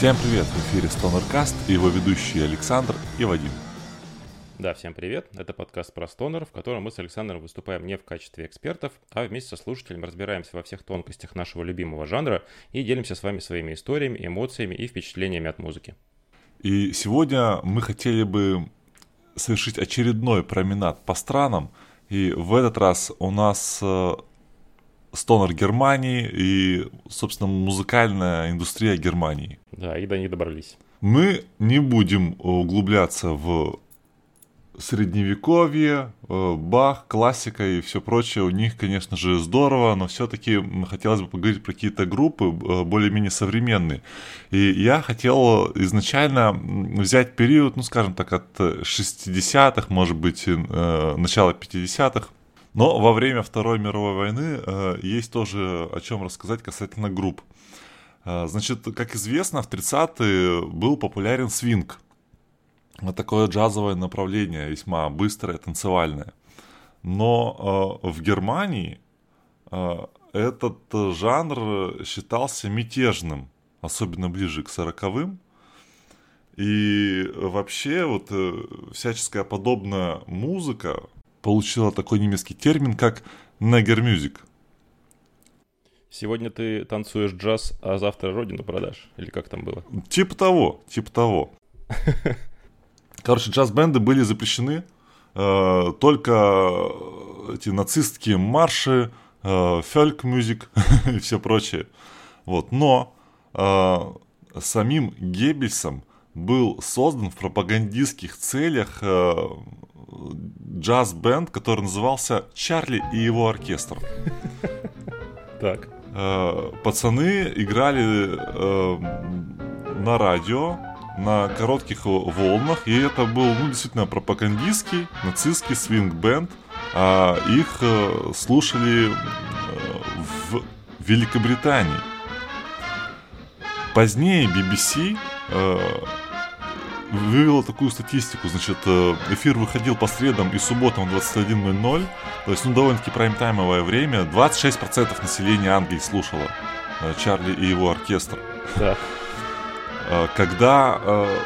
Всем привет! В эфире Stonercast и его ведущие Александр и Вадим. Да, всем привет. Это подкаст про стонер, в котором мы с Александром выступаем не в качестве экспертов, а вместе со слушателем разбираемся во всех тонкостях нашего любимого жанра и делимся с вами своими историями, эмоциями и впечатлениями от музыки. И сегодня мы хотели бы совершить очередной променад по странам. И в этот раз у нас э, стонер Германии и, собственно, музыкальная индустрия Германии. Да, и до них добрались. Мы не будем углубляться в средневековье, э, Бах, классика и все прочее, у них, конечно же, здорово, но все-таки хотелось бы поговорить про какие-то группы э, более-менее современные. И я хотел изначально взять период, ну, скажем так, от 60-х, может быть, э, начала 50-х, но во время Второй мировой войны есть тоже о чем рассказать касательно групп. Значит, как известно, в 30-е был популярен свинг – вот такое джазовое направление, весьма быстрое, танцевальное. Но э, в Германии э, этот жанр считался мятежным, особенно ближе к сороковым. И вообще вот э, всяческая подобная музыка получила такой немецкий термин, как негермюзик. Сегодня ты танцуешь джаз, а завтра родину продашь? Или как там было? Типа того, типа того. Короче, джаз-бенды были запрещены, э, только эти нацистские марши, э, фольк-мюзик и все прочее. Вот. Но э, самим Геббельсом был создан в пропагандистских целях э, джаз-бенд, который назывался «Чарли и его оркестр». Так. Э, пацаны играли э, на радио, на коротких волнах, и это был, ну, действительно, пропагандистский нацистский свинг-бенд. А их э, слушали в Великобритании. Позднее BBC вывела такую статистику, значит, эфир выходил по средам и субботам в 21.00, то есть, ну, довольно-таки прайм-таймовое время, 26% населения Англии слушало Чарли и его оркестр. Да. Э, когда э,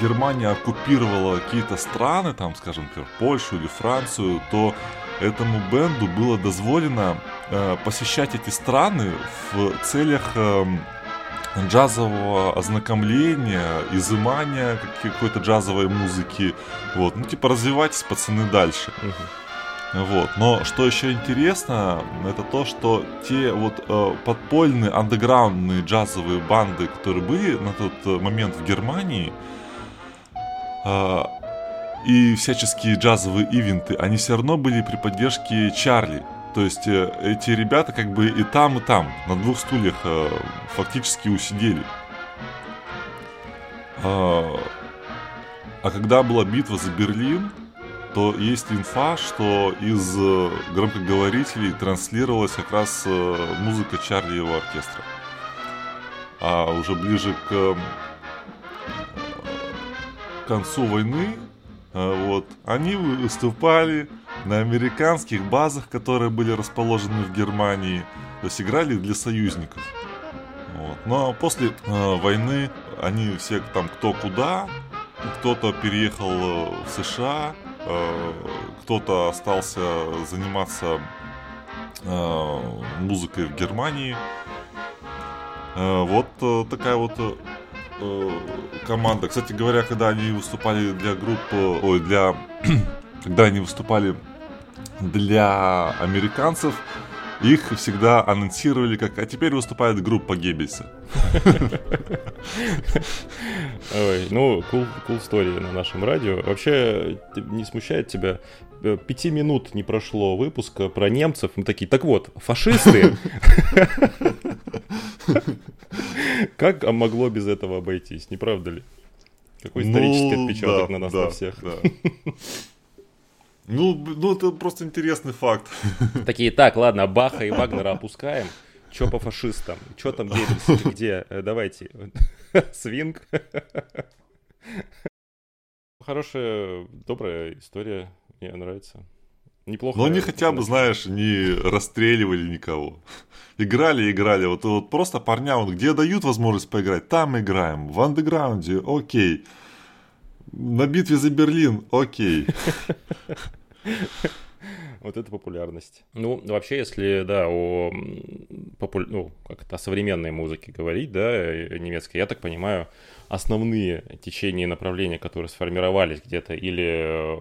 Германия оккупировала какие-то страны, там, скажем, например, Польшу или Францию, то этому бенду было дозволено э, посещать эти страны в целях эм, джазового ознакомления, изымания какой-то джазовой музыки. Вот, ну, типа, развивайтесь, пацаны, дальше. Вот. Но что еще интересно, это то, что те вот э, подпольные, андеграундные джазовые банды, которые были на тот э, момент в Германии, э, и всяческие джазовые ивенты, они все равно были при поддержке Чарли. То есть э, эти ребята как бы и там, и там, на двух стульях э, фактически усидели. Э, а когда была битва за Берлин, то есть инфа, что из э, громкоговорителей транслировалась как раз э, музыка Чарли и его оркестра. А уже ближе к э, концу войны вот, они выступали на американских базах, которые были расположены в Германии, то есть играли для союзников. Вот. Но после э, войны они все там кто куда, кто-то переехал в США, Э, кто-то остался заниматься э, музыкой в Германии. Э, вот такая вот команда. Кстати говоря, когда они выступали для группы, ой, для, когда они выступали для американцев, их всегда анонсировали как «А теперь выступает группа Геббельса». Ой, ну, cool, cool story на нашем радио. Вообще, не смущает тебя э, пяти минут не прошло выпуска про немцев. Мы такие, так вот, фашисты. Как могло без этого обойтись, не правда ли? Какой исторический ну, отпечаток на нас на всех. Ну, ну, это просто интересный факт. Такие, так, ладно, Баха и Вагнера опускаем. Чё по фашистам? Чё там Геббельс? Где? Э, давайте. Свинг. Хорошая, добрая история. Мне нравится. неплохо. Но они хотя бы, знаешь, не расстреливали никого. Играли, играли. Вот, вот просто парням, вот где дают возможность поиграть, там играем. В андеграунде, окей. На битве за Берлин, окей. Вот это популярность. Ну, вообще, если, да, о, попу... ну, как то о современной музыке говорить, да, э, немецкой, я так понимаю, основные течения и направления, которые сформировались где-то или э,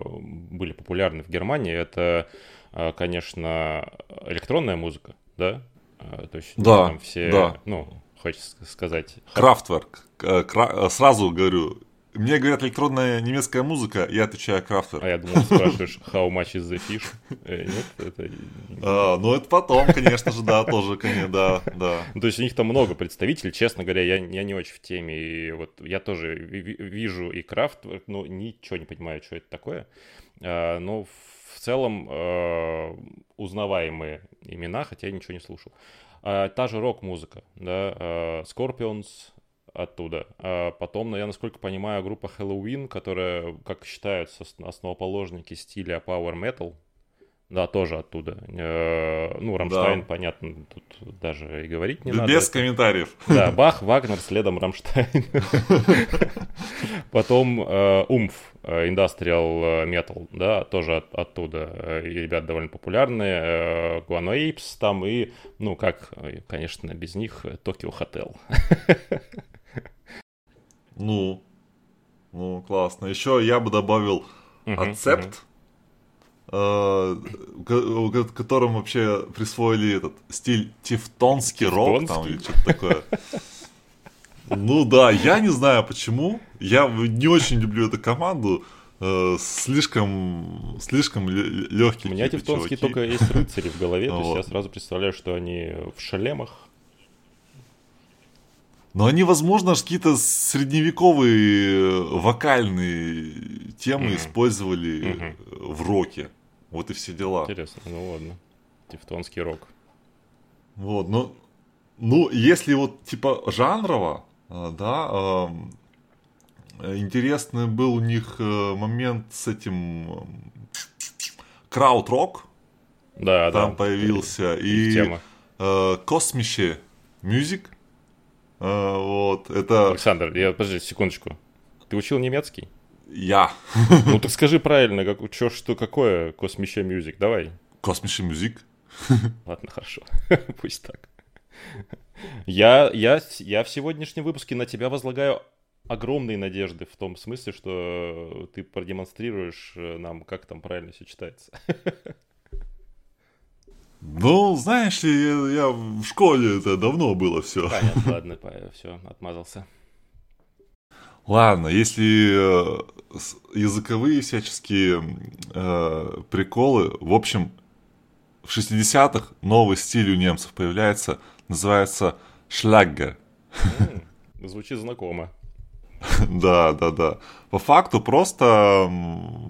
были популярны в Германии, это, э, конечно, электронная музыка, да? То есть да, там все, да. ну, хочется сказать... Крафтверк. Сразу говорю, мне говорят электронная немецкая музыка, я отвечаю Крафтер. А я думал, спрашиваешь, how much is the fish? Э, нет, это... А, ну, это потом, конечно же, да, тоже, конечно, да, да. Ну, то есть у них там много представителей, честно говоря, я, я не очень в теме. И вот я тоже вижу и Крафт, но ничего не понимаю, что это такое. А, но в целом а, узнаваемые имена, хотя я ничего не слушал. А, та же рок-музыка, да, а, Scorpions, оттуда. А потом, я насколько понимаю, группа Halloween, которая, как считаются, основоположники стиля Power Metal, да, тоже оттуда. Э, ну, Рамштайн, да. понятно, тут даже и говорить не Без надо. Без комментариев. Да, Бах, Вагнер, следом Рамштайн. Потом э, Oomph, э, Industrial Metal, да, тоже оттуда. И ребят довольно популярные. Guano Apes там и, ну, как, конечно, без них Tokio Hotel. Ну, ну, классно. Еще я бы добавил Ацепт, э, которым вообще присвоили этот стиль тевтонский рок там или что-то такое. Ну да, я не знаю почему. Я не очень люблю эту команду. Э, слишком, слишком легкие. У меня тевтонские только есть рыцари в голове. То есть я сразу представляю, что они в шалемах но они, возможно, какие-то средневековые э, вокальные темы mm-hmm. использовали mm-hmm. в роке. Вот и все дела. Интересно, ну ладно. Тевтонский рок. Вот, ну, ну, если вот типа жанрово, э, да, э, интересный был у них момент с этим крауд-рок. Да, там да. появился. И, и. Э, Космище Мюзик а, вот, это... Александр, я, подожди, секундочку. Ты учил немецкий? Я. Ну так скажи правильно, как, чё, что, какое Космище Мюзик, давай. Космище Мюзик? Ладно, хорошо, пусть так. Я, я, я в сегодняшнем выпуске на тебя возлагаю огромные надежды в том смысле, что ты продемонстрируешь э, нам, как там правильно все читается. Ну, знаешь ли, я, я в школе это давно было все. Понятно, ладно, все, отмазался. Ладно, если э, языковые всяческие э, приколы, в общем, в 60-х новый стиль у немцев появляется, называется шляггер. Звучит знакомо. Да, да, да. По факту просто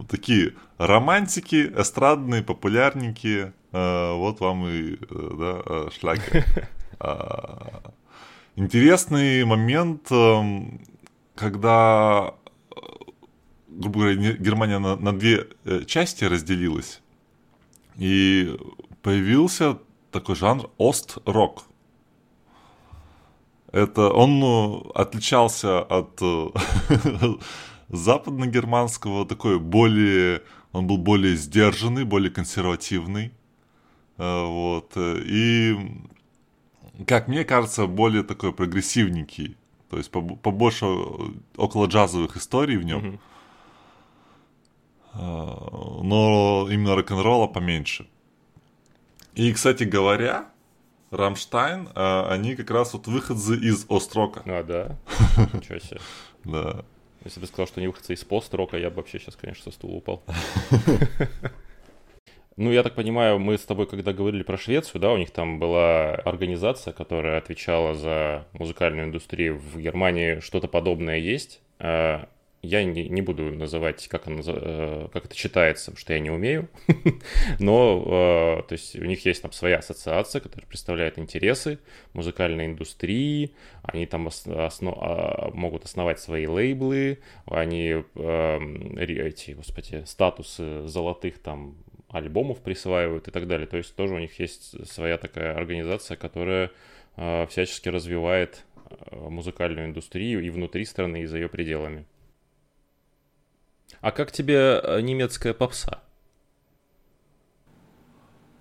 такие романтики, эстрадные, популярненькие. А, вот вам и э, да, э, шлягер. А, интересный момент, эм, когда, э, грубо говоря, Германия на, на две части разделилась, и появился такой жанр ост-рок. Это он отличался от западно-германского, такой более, он был более сдержанный, более консервативный, э, вот, и, как мне кажется, более такой прогрессивненький, то есть побольше около джазовых историй в нем, mm-hmm. но именно рок-н-ролла поменьше. И, кстати говоря, Рамштайн, а, они как раз вот выходцы из Острока. А, да? Ничего себе. Да. Если бы сказал, что они выходцы из построка, я бы вообще сейчас, конечно, со стула упал. Ну, я так понимаю, мы с тобой, когда говорили про Швецию, да, у них там была организация, которая отвечала за музыкальную индустрию в Германии. Что-то подобное есть. А, я не, не буду называть, как, оно, э, как это читается, потому что я не умею. Но, э, то есть, у них есть там своя ассоциация, которая представляет интересы музыкальной индустрии. Они там осно, а, могут основать свои лейблы. Они эм, эти, господи, статусы золотых там альбомов присваивают и так далее. То есть тоже у них есть своя такая организация, которая э, всячески развивает э, музыкальную индустрию и внутри страны, и за ее пределами. А как тебе э, немецкая попса?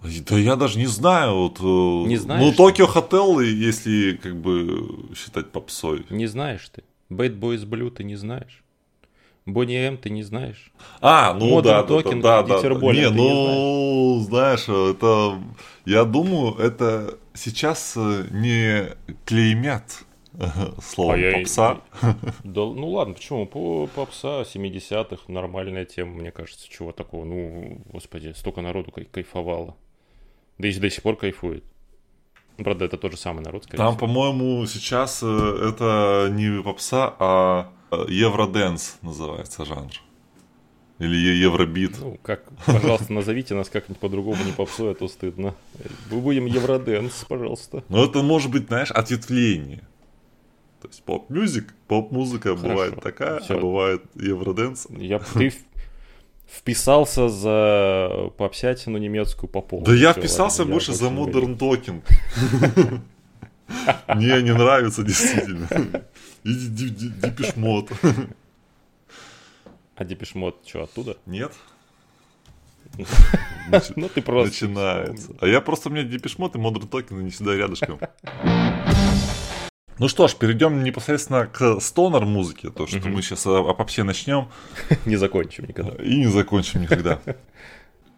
Да я даже не знаю. Вот, не ну, знаешь? Ну, Токио Хотел, если как бы считать попсой. Не знаешь ты. Bad Boys Blue ты не знаешь. Бонни М ты не знаешь. А, ну Modern да, Talking, да, да, да. Не, ну, знаешь, это, я думаю, это сейчас э, не клеймят словом А я и- попса. Да, ну ладно, почему? По попса 70-х нормальная тема, мне кажется. Чего такого? Ну, господи, столько народу кай- кайфовало. Да и до сих пор кайфует. Правда, это тот же самый народ, скорее Там, всего. по-моему, сейчас э, это не попса, а э, евроденс называется жанр. Или евробит. Ну, как, пожалуйста, назовите нас как-нибудь по-другому, не попсой, а то стыдно. Мы будем Евроденс, пожалуйста. Но это может быть, знаешь, ответвление. То есть поп-мюзик, поп-музыка Хорошо. бывает такая, Всё. а бывает евроденс. Я, ты вписался за попсятину немецкую по полу. Да я вписался больше за Modern Talking. Мне не нравится действительно. Иди Дипиш Мод. А Депешмот что, оттуда? Нет? Ну ты просто... Начинается. А я просто, у меня Дипиш Мод и Modern Talking не всегда рядышком. Ну что ж, перейдем непосредственно к стонер музыке, то что мы сейчас о, о попсе начнем Не закончим никогда. и не закончим никогда.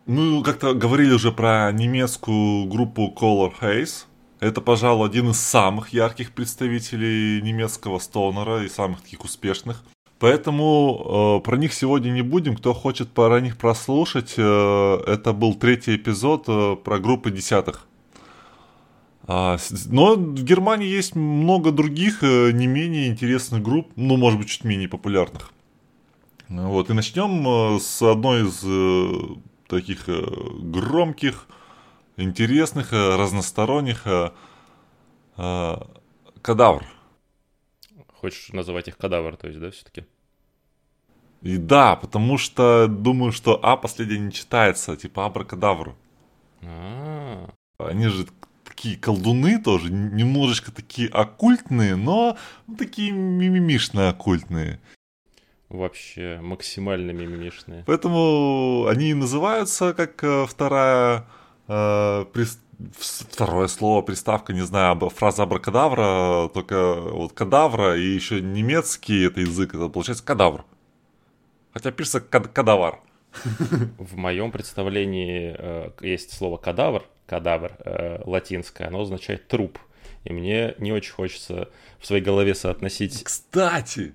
Мы как-то говорили уже про немецкую группу Color Haze. Это, пожалуй, один из самых ярких представителей немецкого стонера и самых таких успешных. Поэтому э, про них сегодня не будем. Кто хочет про них прослушать, э, это был третий эпизод э, про группы десятых. А, но в Германии есть много других э, не менее интересных групп, ну, может быть, чуть менее популярных. Вот, и начнем э, с одной из э, таких э, громких, интересных, э, разносторонних э, э, кадавр. Хочешь называть их кадавр, то есть, да, все-таки? И да, потому что думаю, что А последнее не читается, типа абракадавр. А, Они же такие колдуны тоже, немножечко такие оккультные, но такие мимимишные оккультные. вообще максимально мимимишные. Поэтому они и называются как вторая э, вс- второе слово, приставка, не знаю, фраза абракадавра, только вот кадавра и еще немецкий это язык, это получается кадавр. Хотя пишется кад- кадавар. В моем представлении э, есть слово кадавр, кадавр э, латинское, оно означает труп. И мне не очень хочется в своей голове соотносить... Кстати,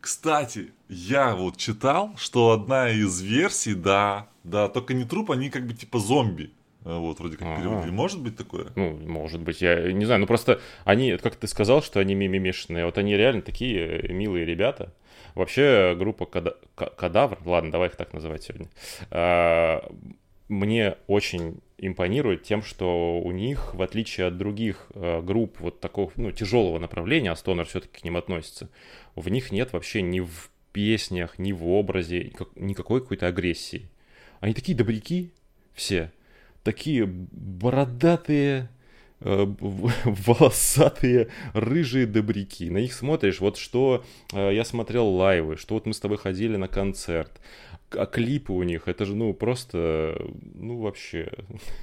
кстати, я вот читал, что одна из версий, да, да, только не труп, они как бы типа зомби. Э, Вот, вроде как переводили. Может быть такое? Ну, может быть, я не знаю, ну просто они, как ты сказал, что они мимимишные, вот они реально такие милые ребята. Вообще группа Када- Ка- Кадавр, ладно, давай их так называть сегодня, а, мне очень импонирует тем, что у них, в отличие от других э, групп вот такого, ну, тяжелого направления, а Стонер все-таки к ним относится, в них нет вообще ни в песнях, ни в образе никак- никакой какой-то агрессии. Они такие добряки все, такие бородатые, э, волосатые, рыжие добряки. На них смотришь, вот что э, я смотрел лайвы, что вот мы с тобой ходили на концерт, а клипы у них, это же, ну, просто, ну, вообще,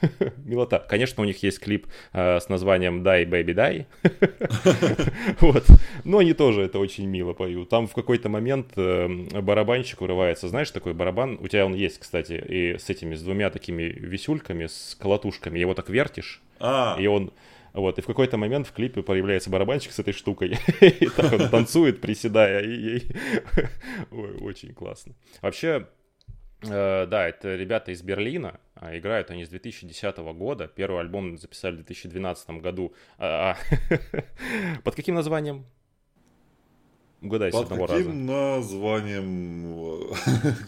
милота. Конечно, у них есть клип э, с названием «Дай, baby, дай», вот, но они тоже это очень мило поют. Там в какой-то момент э, барабанщик урывается, знаешь, такой барабан, у тебя он есть, кстати, и с этими, с двумя такими висюльками, с колотушками, его так вертишь, А, и он вот, и в какой-то момент в клипе появляется барабанщик с этой штукой. И так он танцует, приседая. Очень классно. Вообще, да, это ребята из Берлина. а, Играют они с 2010 года. Первый альбом записали в 2012 году. А, а, Под каким названием? Угадай с под одного раза. каким названием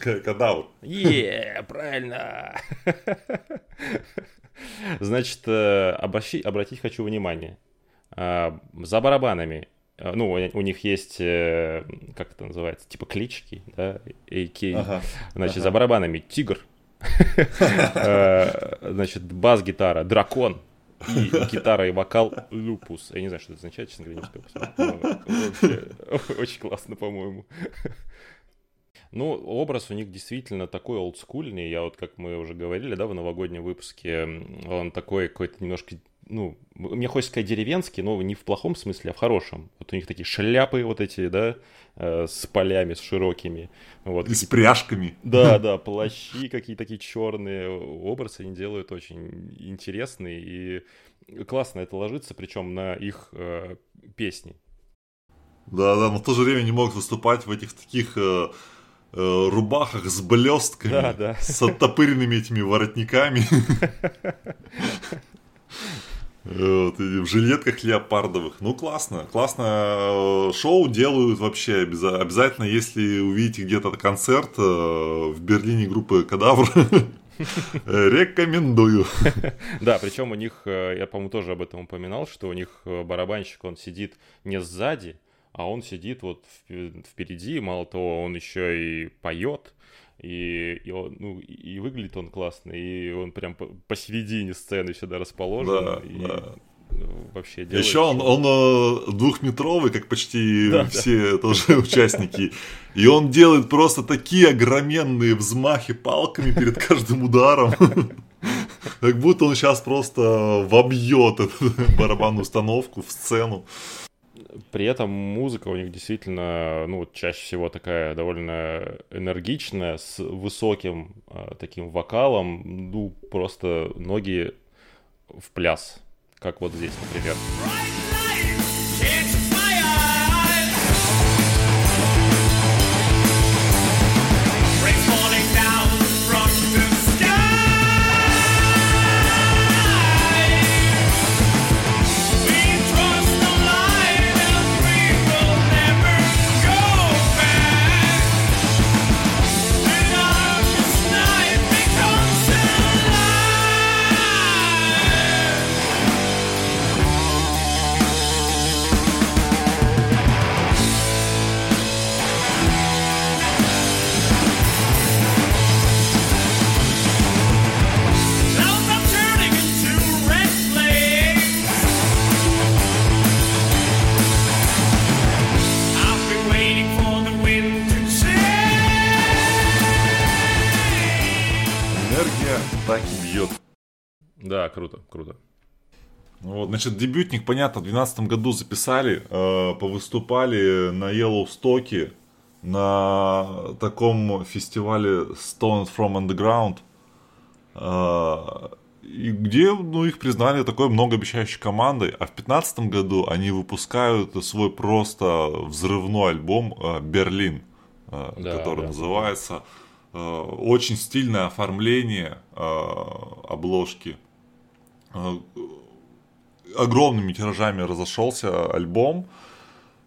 э, кадавр? Е, правильно. Значит, э, обращи- обратить хочу внимание. За барабанами, э, ну, у них есть, э, как это называется, типа клички, да, AK. Ага. Значит, ага. за барабанами Тигр, Э, значит, бас-гитара Дракон. И гитара и вокал Люпус. Я не знаю, что это означает, честно говоря, не успел. Очень классно, по-моему. Ну, образ у них действительно такой олдскульный. Я вот, как мы уже говорили, да, в новогоднем выпуске, он такой какой-то немножко ну, мне хочется сказать деревенский, но не в плохом смысле, а в хорошем. Вот у них такие шляпы вот эти, да, э, с полями, с широкими. Вот, И с пряжками. Да, да, плащи какие такие черные. Образы они делают очень интересные и классно это ложится, причем на их э, песни. Да, да, но в то же время не могут выступать в этих таких э, э, рубахах с блестками, да, да. с оттопыренными этими воротниками. Вот, в жилетках леопардовых. Ну, классно. Классно шоу делают вообще. Обязательно, если увидите где-то концерт э, в Берлине группы Кадавр, Рекомендую. Да, причем у них, э, я, по-моему, тоже об этом упоминал, что у них э, барабанщик, он сидит не сзади, а он сидит вот впереди, мало того, он еще и поет, и, и, он, ну, и выглядит он классно, и он прям посередине сцены сюда расположен. Да, и... да вообще делает. Еще он, он э, двухметровый, как почти да, все да. тоже участники. И он делает просто такие огроменные взмахи палками перед каждым ударом. Как будто он сейчас просто вобьет эту барабанную установку в сцену. При этом музыка у них действительно, ну, чаще всего такая довольно энергичная, с высоким э, таким вокалом, ну, просто ноги в пляс, как вот здесь, например. Да, круто, круто. Вот, значит, дебютник, понятно, в 2012 году записали, э, повыступали на Йеллоустоке, на таком фестивале Stone from Underground, э, и где ну, их признали такой многообещающей командой, а в 2015 году они выпускают свой просто взрывной альбом э, «Берлин», э, да, который да. называется. Э, очень стильное оформление э, обложки – огромными тиражами разошелся альбом.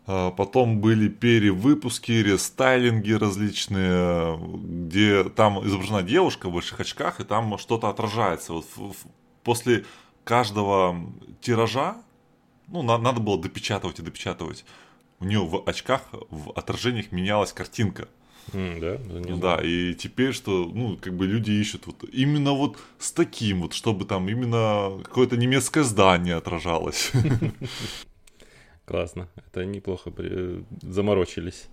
Э, потом были перевыпуски, рестайлинги различные, где там изображена девушка в больших очках, и там что-то отражается. Вот после каждого тиража, ну, надо было допечатывать и допечатывать. У нее в очках, в отражениях менялась картинка. Mm, да, не да, и теперь что, ну, как бы люди ищут вот именно вот с таким вот, чтобы там именно какое-то немецкое здание отражалось. Классно, это неплохо заморочились.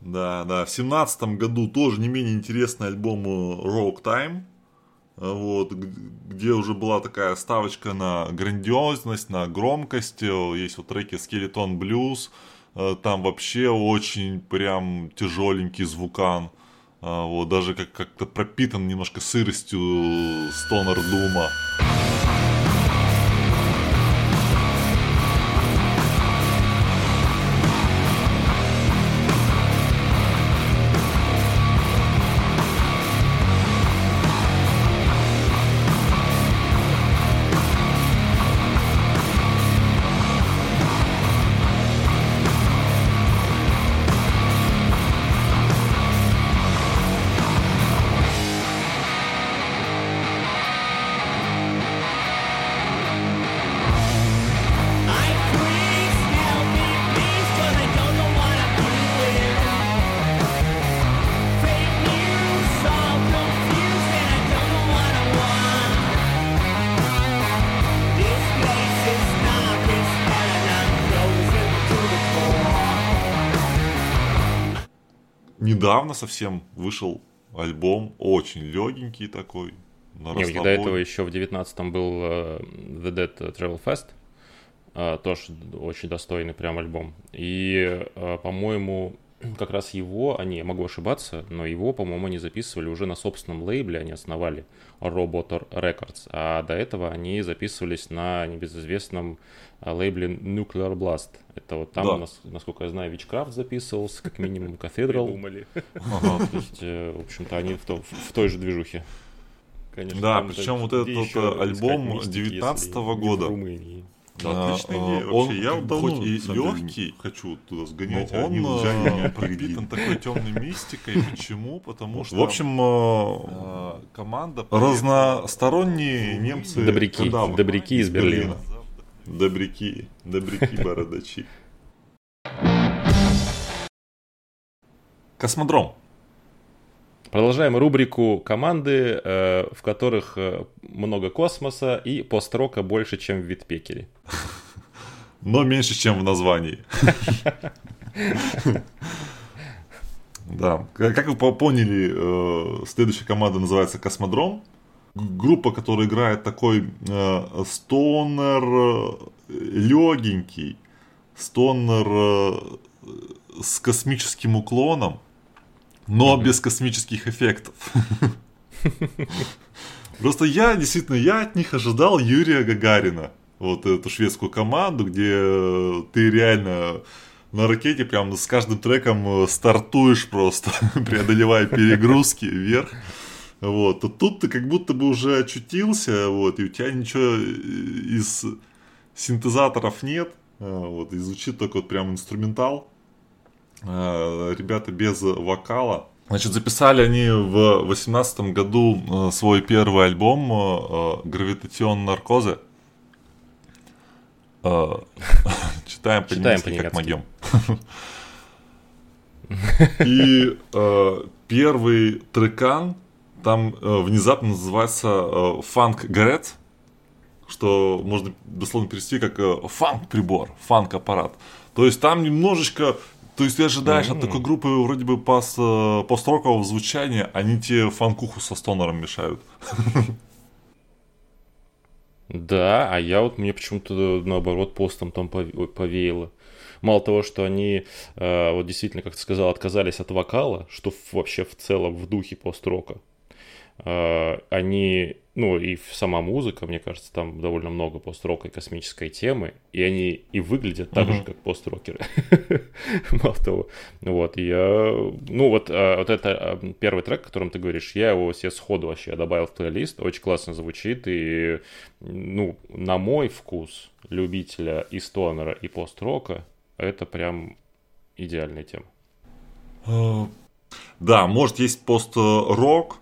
Да, да, в семнадцатом году тоже не менее интересный альбом Rock Time, вот, где уже была такая ставочка на грандиозность, на громкость, есть вот треки Skeleton Blues, Э, там вообще очень прям тяжеленький звукан. Э, вот, даже как- как-то пропитан немножко сыростью стонер дума. Недавно совсем вышел альбом, очень легенький такой, на Не, до этого еще в 19-м был uh, The Dead Travel Fest, uh, тоже очень достойный прям альбом. И, uh, по-моему, как раз его, они, я могу ошибаться, но его, по-моему, они записывали уже на собственном лейбле, они основали Robotor Records, а до этого они записывались на небезызвестном а, лейбле Nuclear Blast. Это вот там, да. насколько я знаю, Witchcraft записывался, как минимум Cathedral. Придумали. Ага, то есть, э, в общем-то, они в, то, в той же движухе. Конечно, да, причем вот этот э, альбом 19 -го года. Да, отличная идея. Он я давно, хоть и легкий, хочу туда сгонять, но а он а, пропитан такой темной мистикой. Почему? Потому что... В общем, а, команда... Разносторонние немцы... Добряки, добряки из Берлина. Добряки, добряки бородачи. Космодром. Продолжаем рубрику команды, э, в которых э, много космоса и построка больше, чем в Витпекере. Но меньше, чем в названии. Да. Как вы поняли, э, следующая команда называется Космодром. Группа, которая играет такой стонер легенький, стонер с космическим уклоном но без космических эффектов. Просто я, действительно, я от них ожидал Юрия Гагарина. Вот эту шведскую команду, где ты реально на ракете прям с каждым треком стартуешь просто, преодолевая перегрузки вверх. Вот. А тут ты как будто бы уже очутился, вот, и у тебя ничего из синтезаторов нет. А, вот, и звучит только вот прям инструментал. Э, ребята без вокала. Значит, записали они в восемнадцатом году э, свой первый альбом «Гравитацион наркозы». Читаем по-немецки, как могем. И первый трекан там э, внезапно называется «Фанк Гарет», что можно дословно перевести как «фанк-прибор», «фанк-аппарат». То есть там немножечко то есть ты ожидаешь mm-hmm. от такой группы вроде бы пост, э, пост-рокового звучания, они тебе фанкуху со стонером мешают. Да, а я вот мне почему-то наоборот постом там повеяло. Мало того, что они э, вот действительно, как ты сказал, отказались от вокала, что вообще в целом в духе пост-рока. Э, они, ну и сама музыка, мне кажется, там довольно много пост-рока и космической темы, и они и выглядят так uh-huh. же, как пост-рокеры. Мало того, вот, я, ну вот, а, вот это а, первый трек, о котором ты говоришь, я его себе сходу вообще добавил в плейлист, очень классно звучит, и, ну, на мой вкус любителя и стонера, и пост-рока, это прям идеальная тема. А, да, может, есть пост-рок,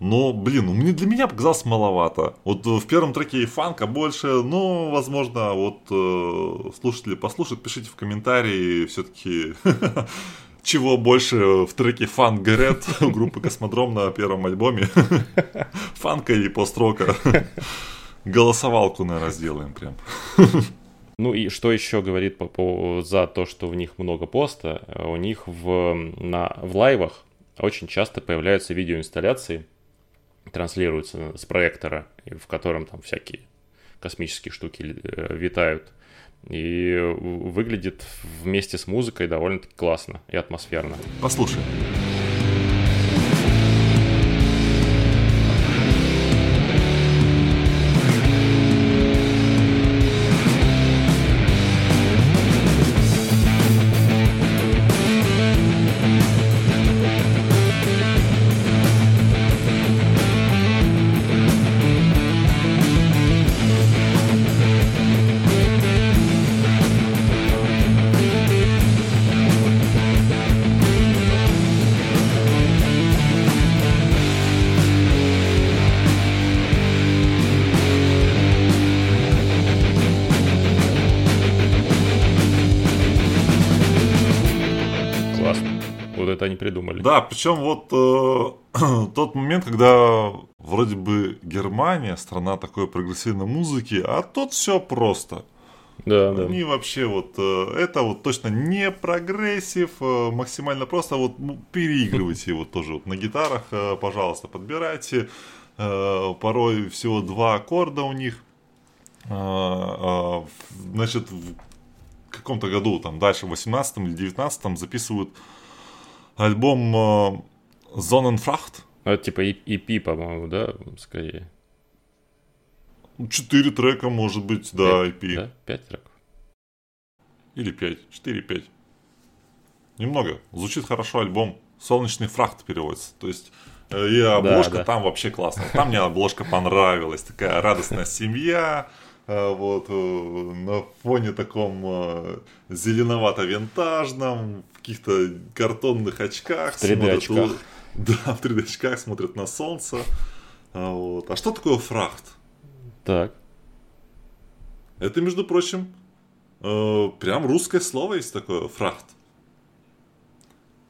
но, блин, ну, мне, для меня показалось маловато. Вот в первом треке и фанка больше, но, возможно, вот э, слушатели послушают, пишите в комментарии все-таки, чего больше в треке фан Гарет группы Космодром на первом альбоме. Фанка или построка. Голосовалку, наверное, сделаем прям. Ну и что еще говорит по, по, за то, что в них много поста? У них в, на, в лайвах очень часто появляются видеоинсталляции транслируется с проектора, в котором там всякие космические штуки э, витают. И выглядит вместе с музыкой довольно-таки классно и атмосферно. Послушай. Придумали. Да, причем вот э, тот момент, когда вроде бы Германия, страна такой прогрессивной музыки, а тут все просто. Да, да. Они вообще вот, э, это вот точно не прогрессив, э, максимально просто вот ну, переигрывайте его тоже вот на гитарах, э, пожалуйста, подбирайте. Порой всего два аккорда у них. Значит, в каком-то году, там дальше, в 18 или 19 записывают альбом Zonenfracht. Это типа EP, по-моему, да, скорее. Четыре трека, может быть, да, EP. Да, пять треков. Или пять, четыре, пять. Немного. Звучит хорошо альбом. Солнечный фрахт переводится. То есть э, и обложка да, да. там вообще классная. Там мне обложка понравилась. Такая радостная семья. Э, вот э, на фоне таком зеленовато-винтажном, в каких-то картонных очках. В 3D очках. Да, в 3D очках смотрят на солнце. Вот. А что такое фрахт? Так. Это, между прочим, э, прям русское слово есть такое, фрахт.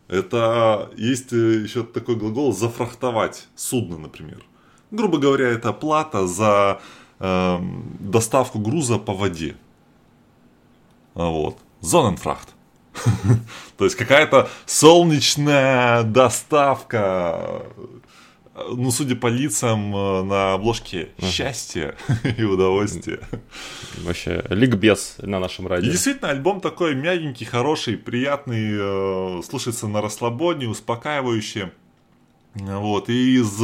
Это есть э, еще такой глагол зафрахтовать судно, например. Грубо говоря, это плата за э, доставку груза по воде. Вот. Зоненфрахт. То есть какая-то солнечная доставка ну, судя по лицам э, на обложке, счастье и удовольствие. Вообще, ликбез на нашем радио. И действительно, альбом такой мягенький, хороший, приятный, э, слушается на расслабоне, успокаивающий. Вот, и из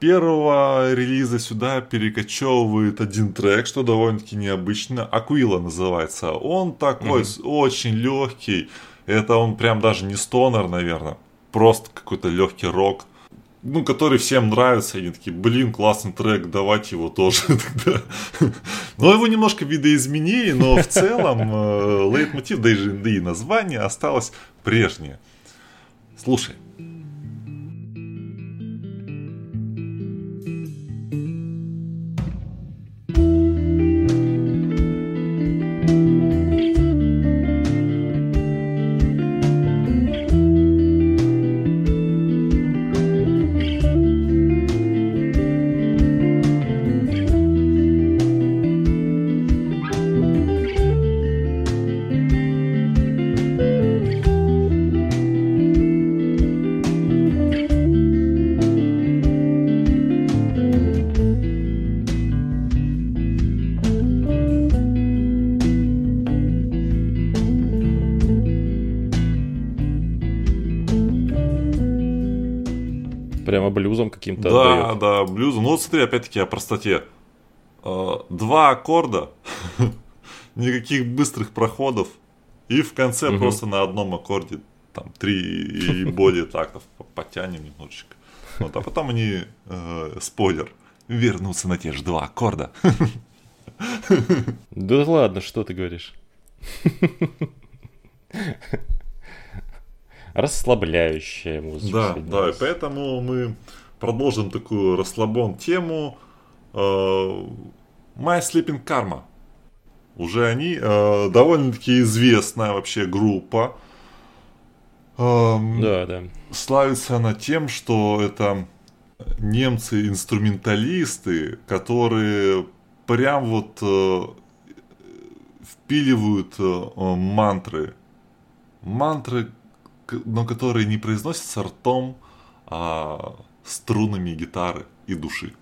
первого релиза сюда перекочевывает один трек, что довольно-таки необычно. Аквила называется. Он такой uh-huh. очень легкий. Это он прям даже не стонер, наверное. Просто какой-то легкий рок ну, который всем нравится, они такие, блин, классный трек, давайте его тоже тогда. Но его немножко видоизменили, но в целом э, лейтмотив, да и название осталось прежнее. Слушай. Блюзом. Ну вот смотри, опять-таки о простоте. Э, два аккорда, никаких быстрых проходов, и в конце угу. просто на одном аккорде там три и более тактов потянем немножечко. Вот, а потом они, э, спойлер, вернутся на те же два аккорда. Да ладно, что ты говоришь? Расслабляющая музыка. Да, да, и поэтому мы продолжим такую расслабон тему. Э, My Sleeping Karma. Уже они э, довольно-таки известная вообще группа. Эм, да, да. Славится она тем, что это немцы-инструменталисты, которые прям вот э, впиливают мантры. Мантры, но которые не произносятся ртом, а струнами гитары и души.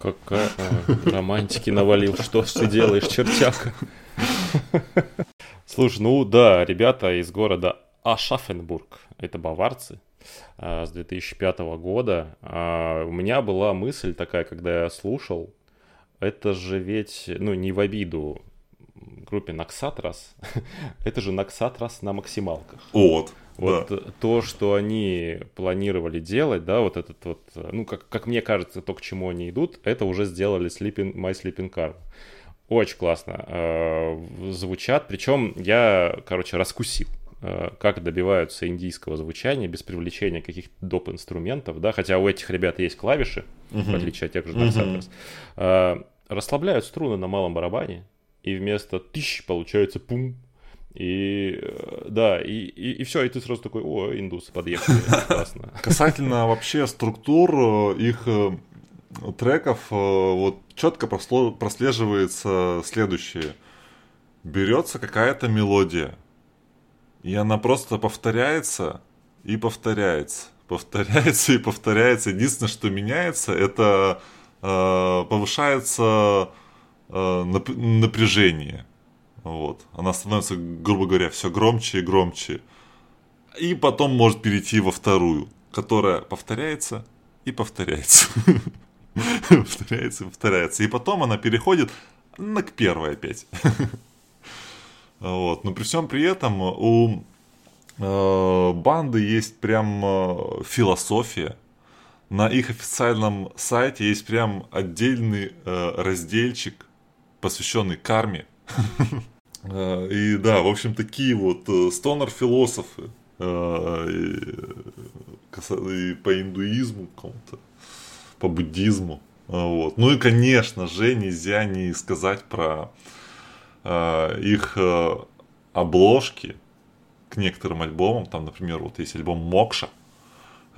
Какая а, романтики навалил, что ты делаешь, чертяка? Слушай, ну да, ребята из города Ашафенбург, это баварцы, а, с 2005 года. А, у меня была мысль такая, когда я слушал, это же ведь, ну, не в обиду группе Наксатрас, это же Наксатрас на максималках. Вот. Вот да. то, что они планировали делать, да, вот этот вот, ну, как, как мне кажется, то, к чему они идут, это уже сделали Sleeping, My Sleeping Car. Очень классно э, звучат, причем я, короче, раскусил э, как добиваются индийского звучания без привлечения каких-то доп. инструментов, да, хотя у этих ребят есть клавиши, uh-huh. в отличие от тех же Dark uh-huh. э, расслабляют струны на малом барабане, и вместо тысяч получается пум, и э, да, и, и, и все, и ты сразу такой, о, индусы подъехали, классно. Касательно вообще структур, э, их э, треков вот четко прослеживается следующее. Берется какая-то мелодия, и она просто повторяется и повторяется, повторяется и повторяется. Единственное, что меняется, это э, повышается э, напряжение. Вот. Она становится, грубо говоря, все громче и громче. И потом может перейти во вторую, которая повторяется и повторяется. Повторяется и повторяется. И потом она переходит на к первой опять. Вот. Но при всем при этом у э, банды есть прям э, философия. На их официальном сайте есть прям отдельный э, разделчик, посвященный карме. Э, и да, в общем, такие вот э, стонер-философы э, и по индуизму какому-то, по буддизму. Вот. Ну и, конечно же, нельзя не сказать про их обложки к некоторым альбомам. Там, например, вот есть альбом Мокша.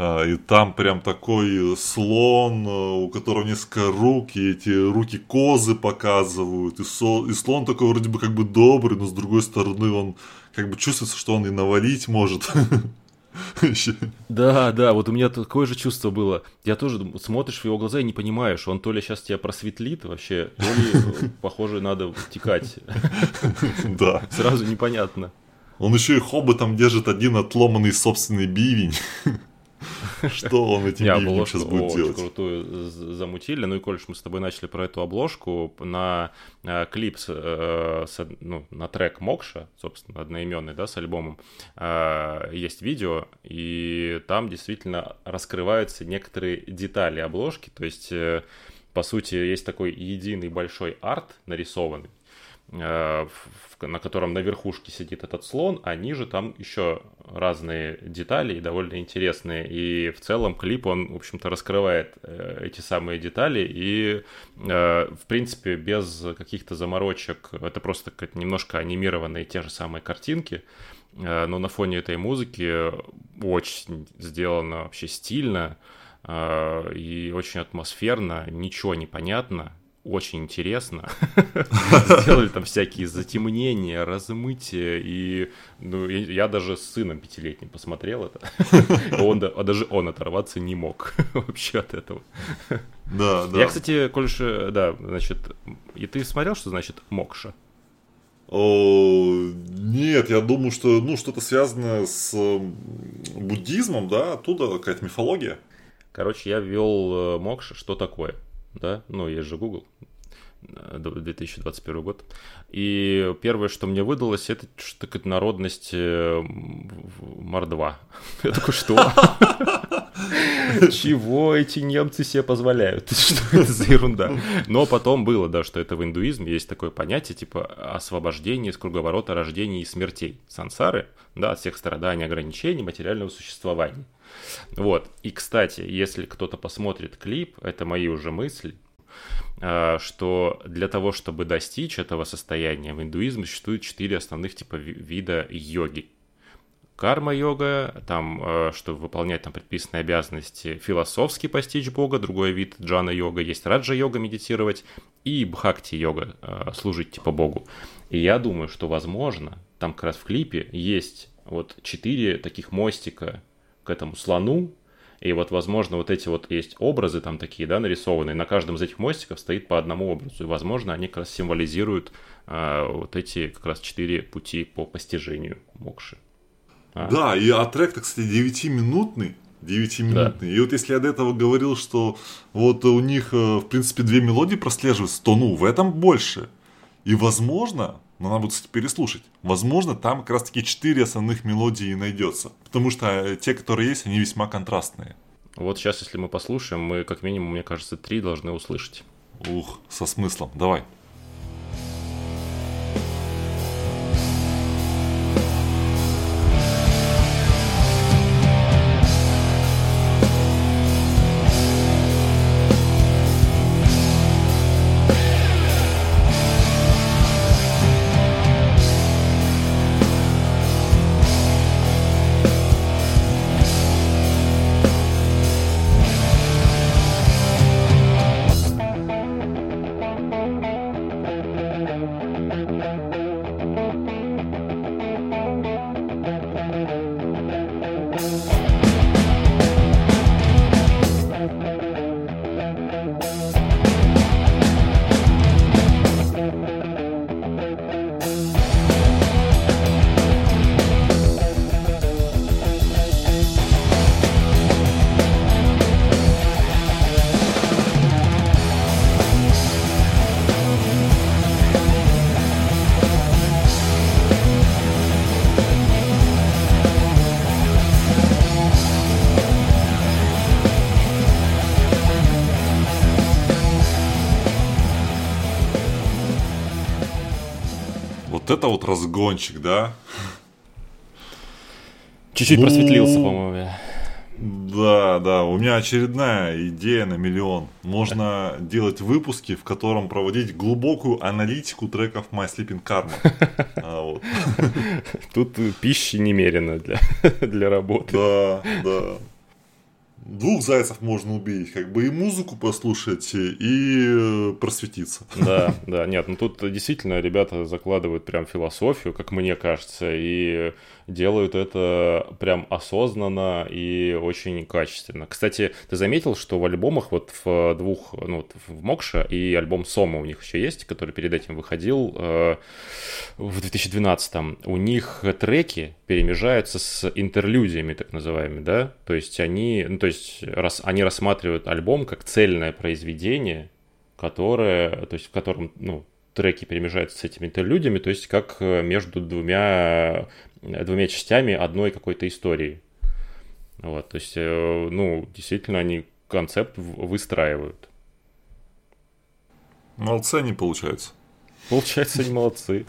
Э, и там прям такой слон, э, у которого несколько рук, и эти руки козы показывают. И, со, и слон такой вроде бы как бы добрый, но с другой стороны он как бы чувствуется, что он и навалить может. Да, да, вот у меня такое же чувство было. Я тоже смотришь в его глаза и не понимаешь, он то ли сейчас тебя просветлит вообще, то ли, похоже, надо втекать. Да. Сразу непонятно. Он еще и хоботом держит один отломанный собственный бивень. Что он этим обложку сейчас будет делать? крутую замутили. Ну и, коль мы с тобой начали про эту обложку, на э, клип, э, ну, на трек Мокша, собственно, одноименный, да, с альбомом, э, есть видео, и там действительно раскрываются некоторые детали обложки, то есть по сути, есть такой единый большой арт нарисованный, Э, на котором на верхушке сидит этот слон, а ниже там еще разные детали и довольно интересные. И в целом клип, он, в общем-то, раскрывает э, эти самые детали. И, э, в принципе, без каких-то заморочек, это просто немножко анимированные те же самые картинки, но на фоне этой музыки очень сделано вообще стильно и очень атмосферно, ничего не понятно, очень интересно. Сделали там всякие затемнения, размытия, и ну, я даже с сыном пятилетним посмотрел это. Он, а даже он оторваться не мог вообще от этого. Да, да. Я, кстати, Кольше, да, значит, и ты смотрел, что значит мокша? Нет, я думаю, что ну что-то связанное с буддизмом, да, оттуда какая-то мифология. Короче, я ввел э, мокша, что такое? Да, ну, есть же Google, 2021 год. И первое, что мне выдалось, это что-то народность э, Мордва. Я такой, что? Чего эти немцы себе позволяют? Что это за ерунда? Но потом было, да, что это в индуизме есть такое понятие, типа освобождение из круговорота рождений и смертей. Сансары, да, от всех страданий, ограничений, материального существования. Вот. И, кстати, если кто-то посмотрит клип, это мои уже мысли, а, что для того, чтобы достичь этого состояния, в индуизме существует четыре основных типа вида йоги. Карма-йога, там, а, чтобы выполнять там предписанные обязанности, философски постичь Бога, другой вид джана-йога, есть раджа-йога, медитировать, и бхакти-йога, а, служить типа Богу. И я думаю, что, возможно, там как раз в клипе есть вот четыре таких мостика к этому слону, и вот, возможно, вот эти вот есть образы там такие, да, нарисованные. На каждом из этих мостиков стоит по одному образу. И, возможно, они как раз символизируют а, вот эти как раз четыре пути по постижению мокши. А? Да, и а трек, кстати, 9-минутный. 9-минутный. Да. И вот если я до этого говорил, что вот у них, э, в принципе, две мелодии прослеживаются, то ну, в этом больше. И возможно, но надо будет, кстати, переслушать. Возможно, там как раз-таки четыре основных мелодии найдется. Потому что э, те, которые есть, они весьма контрастные. Вот сейчас, если мы послушаем, мы как минимум, мне кажется, три должны услышать. Ух, со смыслом. Давай. Разгончик, да? Чуть-чуть ну, просветлился, по-моему, я. Да, да, у меня очередная идея на миллион. Можно делать выпуски, в котором проводить глубокую аналитику треков My Sleeping Karma. А, вот. Тут пищи немерено для, для работы. Да, да двух зайцев можно убить, как бы и музыку послушать, и э, просветиться. Да, да, нет, ну тут действительно ребята закладывают прям философию, как мне кажется, и делают это прям осознанно и очень качественно. Кстати, ты заметил, что в альбомах вот в двух, ну вот в Мокша и альбом Сома у них еще есть, который перед этим выходил э, в 2012 -м. У них треки перемежаются с интерлюдиями, так называемыми, да? То есть они, ну то есть рас, они рассматривают альбом как цельное произведение, которое, то есть в котором, ну, треки перемежаются с этими интерлюдиями, то есть как э, между двумя двумя частями одной какой-то истории. Вот, то есть, э, ну, действительно, они концепт выстраивают. Молодцы они получаются. Получается, они молодцы.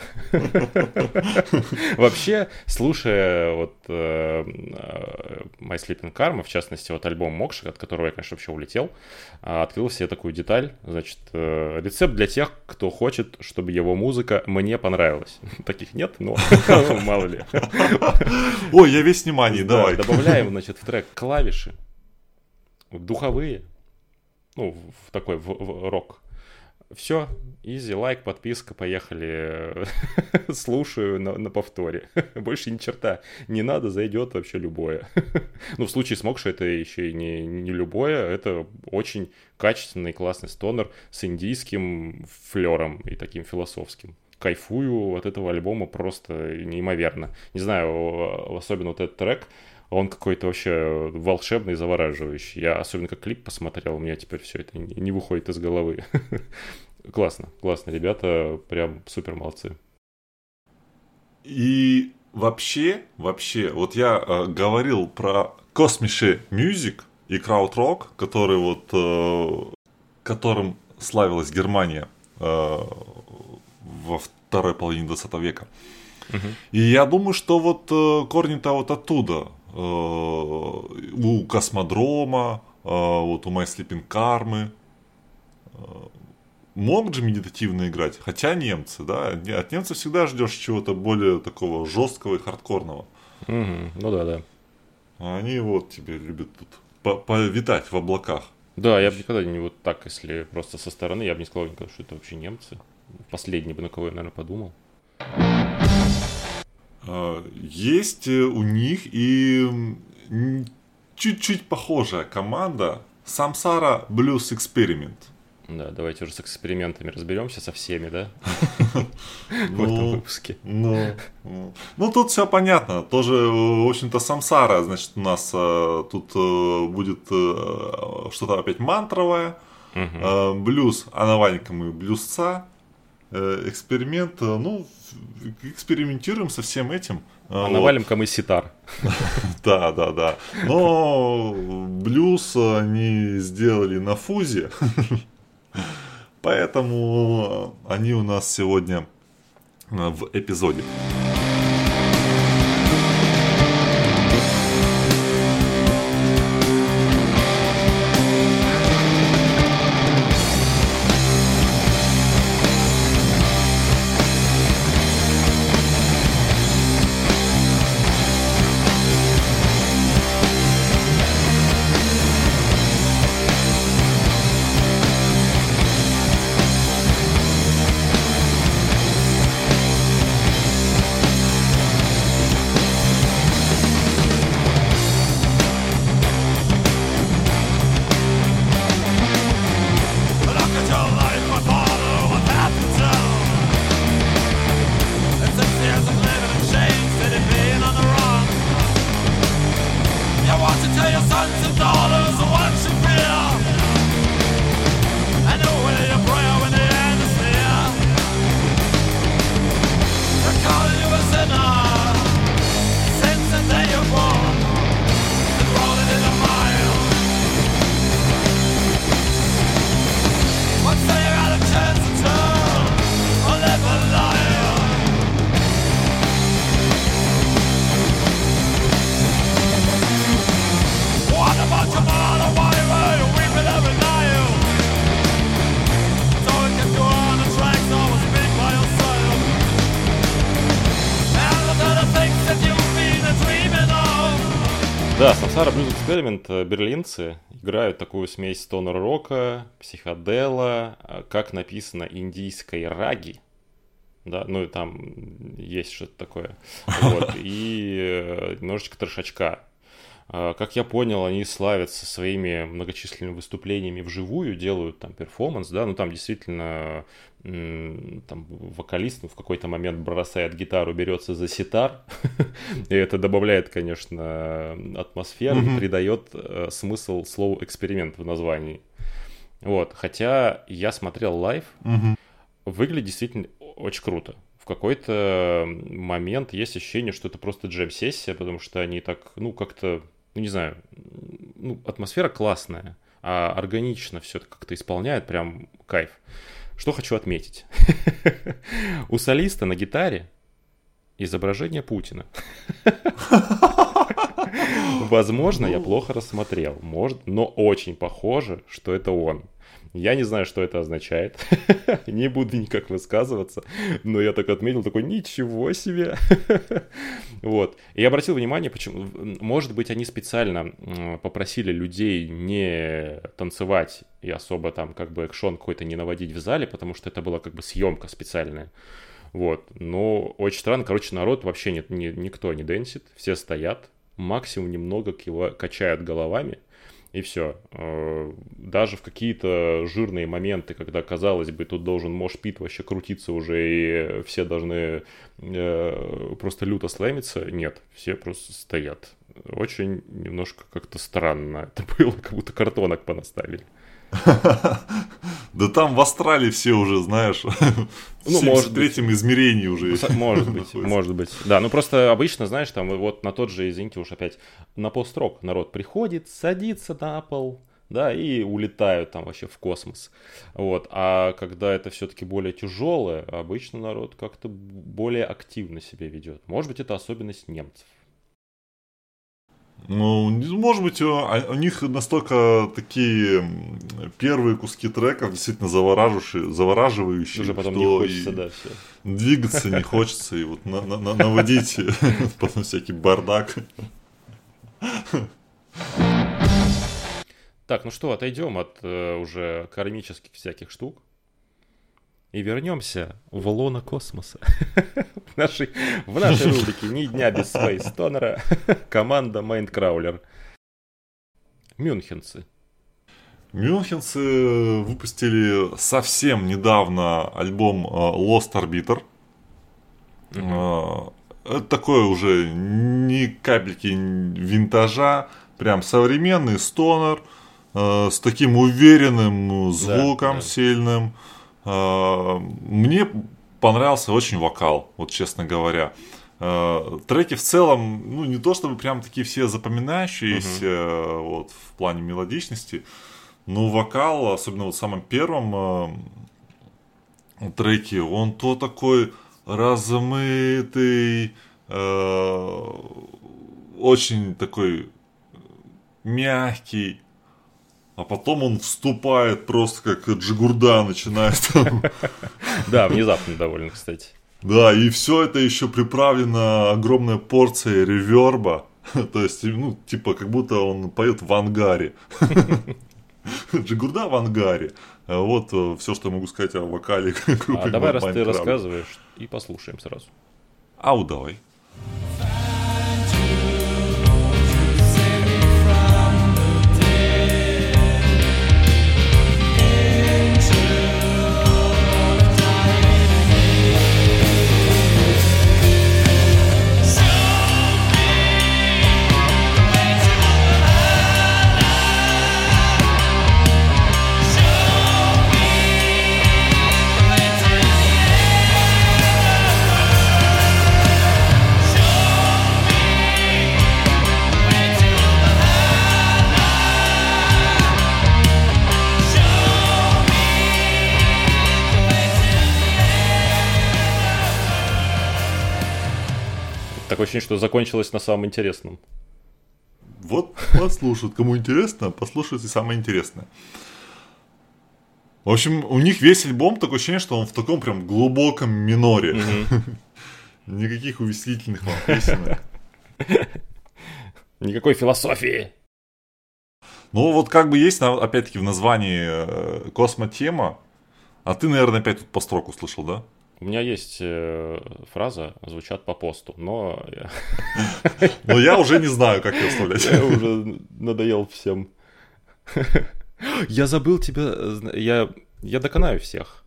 Вообще, слушая вот э, э, My Sleeping Karma, в частности, вот альбом Мокши, от которого я, конечно, вообще улетел, а, открыл себе такую деталь. Значит, э, рецепт для тех, кто хочет, чтобы его музыка мне понравилась. Таких нет, но мало ли. Ой, я весь внимание, давай. Добавляем, значит, в трек клавиши, духовые, ну, в такой в рок все, изи, лайк, подписка, поехали. Слушаю на, на повторе. Больше ни черта не надо, зайдет вообще любое. ну, в случае с Мокши это еще и не, не любое, это очень качественный классный стонер с индийским флером и таким философским кайфую от этого альбома просто неимоверно. Не знаю, особенно вот этот трек, он какой-то вообще волшебный, завораживающий. Я особенно как клип посмотрел, у меня теперь все это не выходит из головы. классно, классно, ребята прям супер молодцы. И вообще, вообще, вот я э, говорил про Космише Music и Краудрок, который вот, э, которым славилась Германия э, во второй половине 20 века. Uh-huh. И я думаю, что вот э, корни-то вот оттуда. Э, у космодрома, э, вот у My Sleeping Karma, мог же медитативно играть, хотя немцы, да, от немцев всегда ждешь чего-то более такого жесткого и хардкорного. Угу, ну да, да. А они вот тебе любят тут повитать в облаках. Да, я бы никогда не вот так, если просто со стороны, я бы не сказал никогда, что это вообще немцы. Последний бы, на кого я, наверное, подумал. А, есть э, у них и чуть-чуть похожая команда Samsara Blues Experiment. Да, давайте уже с экспериментами разберемся со всеми, да? В этом ну, выпуске. Ну, ну, тут все понятно. Тоже, в общем-то, самсара, значит, у нас э, тут э, будет э, что-то опять мантровое. Блюз, а Навальника мы блюзца. Эксперимент, ну, экспериментируем со всем этим. А вот. навалим-ка мы ситар. Да, да, да. Но блюз они сделали на фузе. Поэтому они у нас сегодня в эпизоде. Experiment э, берлинцы играют такую смесь стонер рока, психодела, э, как написано, индийской раги. Да, ну и там есть что-то такое. Вот, и э, немножечко трешачка. Как я понял, они славятся своими многочисленными выступлениями вживую, делают там перформанс, да, ну там действительно там вокалист в какой-то момент бросает гитару, берется за ситар, и это добавляет, конечно, атмосферу, mm-hmm. придает э, смысл слову эксперимент в названии. Вот, хотя я смотрел live, mm-hmm. выглядит действительно очень круто. В какой-то момент есть ощущение, что это просто джем-сессия, потому что они так, ну, как-то, ну, не знаю, ну, атмосфера классная, а органично все это как-то исполняет, прям кайф. Что хочу отметить. У солиста на гитаре изображение Путина. Возможно, я плохо рассмотрел, может, но очень похоже, что это он. Я не знаю, что это означает. не буду никак высказываться. Но я так отметил, такой, ничего себе. вот. И обратил внимание, почему... Может быть, они специально попросили людей не танцевать и особо там как бы экшон какой-то не наводить в зале, потому что это была как бы съемка специальная. Вот. Но очень странно. Короче, народ вообще нет, ни, никто не дэнсит. Все стоят. Максимум немного качают головами и все. Э, даже в какие-то жирные моменты, когда, казалось бы, тут должен мошпит вообще крутиться уже, и все должны э, просто люто слэмиться, нет, все просто стоят. Очень немножко как-то странно это было, как будто картонок понаставили. Да там в Австралии все уже, знаешь, ну, в может третьем измерении уже. Может быть, может быть. Да, ну просто обычно, знаешь, там вот на тот же, извините уж опять, на полстрок народ приходит, садится на пол, да, и улетают там вообще в космос. Вот. А когда это все-таки более тяжелое, обычно народ как-то более активно себя ведет. Может быть, это особенность немцев. Ну, может быть, у, а, у них настолько такие первые куски треков действительно завораживающие, завораживающие Уже потом не хочется, да, все. Двигаться не хочется, и вот на, на, на, наводить потом всякий бардак. Так, ну что, отойдем от э, уже кармических всяких штук и вернемся в лоно космоса. в, нашей, в нашей рубрике «Ни дня без Space Stoner а» команда Mindcrawler. Мюнхенцы. Мюнхенцы выпустили совсем недавно альбом э, Lost Arbiter. Угу. Это такое уже ни капельки винтажа, прям современный стонер э, с таким уверенным звуком да, да. сильным. Мне понравился очень вокал, вот честно говоря. Треки в целом, ну, не то чтобы прям такие все запоминающиеся uh-huh. вот, в плане мелодичности, но вокал, особенно вот в самом первом треке, он то такой размытый, очень такой мягкий, а потом он вступает просто как Джигурда начинает. Да, внезапно довольно, кстати. Да, и все это еще приправлено огромной порцией реверба. То есть, ну, типа, как будто он поет в ангаре. Джигурда в ангаре. Вот э, все, что я могу сказать о вокале группы. А давай, раз ты рассказываешь, и послушаем сразу. Ау, давай. Ощущение, что закончилось на самом интересном. Вот послушают. Кому интересно, послушайте самое интересное. В общем, у них весь альбом такое ощущение, что он в таком прям глубоком миноре. Никаких увеселительных вам песенок. Никакой философии. Ну, вот как бы есть, опять-таки, в названии э, космотема, а ты, наверное, опять тут по строку слышал, да? У меня есть э, фраза «звучат по посту», но... Но я уже не знаю, как ее вставлять. Я уже надоел всем. Я забыл тебя... Я, я доконаю всех.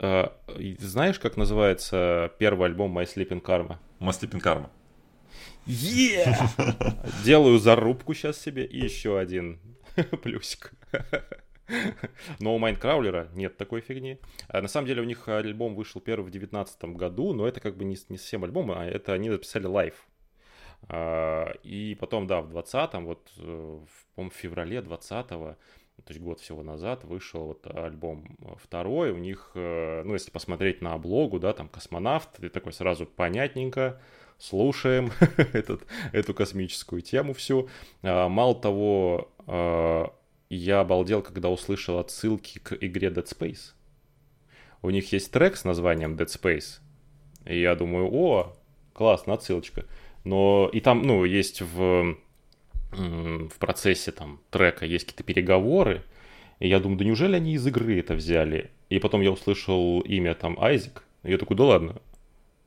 А, знаешь, как называется первый альбом My Sleeping Karma? My Sleeping Karma. Yeah! Делаю зарубку сейчас себе и еще один плюсик. Но у Mindcrawler а нет такой фигни. А на самом деле у них альбом вышел первый в 2019 году, но это как бы не, не совсем альбом, а это они записали live. А, и потом, да, в 20-м, вот, э, в, феврале 20-го, то есть год всего назад вышел вот альбом второй, у них, э, ну, если посмотреть на обложку, да, там космонавт, и такой сразу понятненько, слушаем этот, эту космическую тему всю. А, мало того, я обалдел, когда услышал отсылки к игре Dead Space. У них есть трек с названием Dead Space. И я думаю, о, классно, отсылочка. Но и там, ну, есть в, в процессе там трека есть какие-то переговоры. И я думаю, да неужели они из игры это взяли? И потом я услышал имя там Айзек. И я такой, да ладно,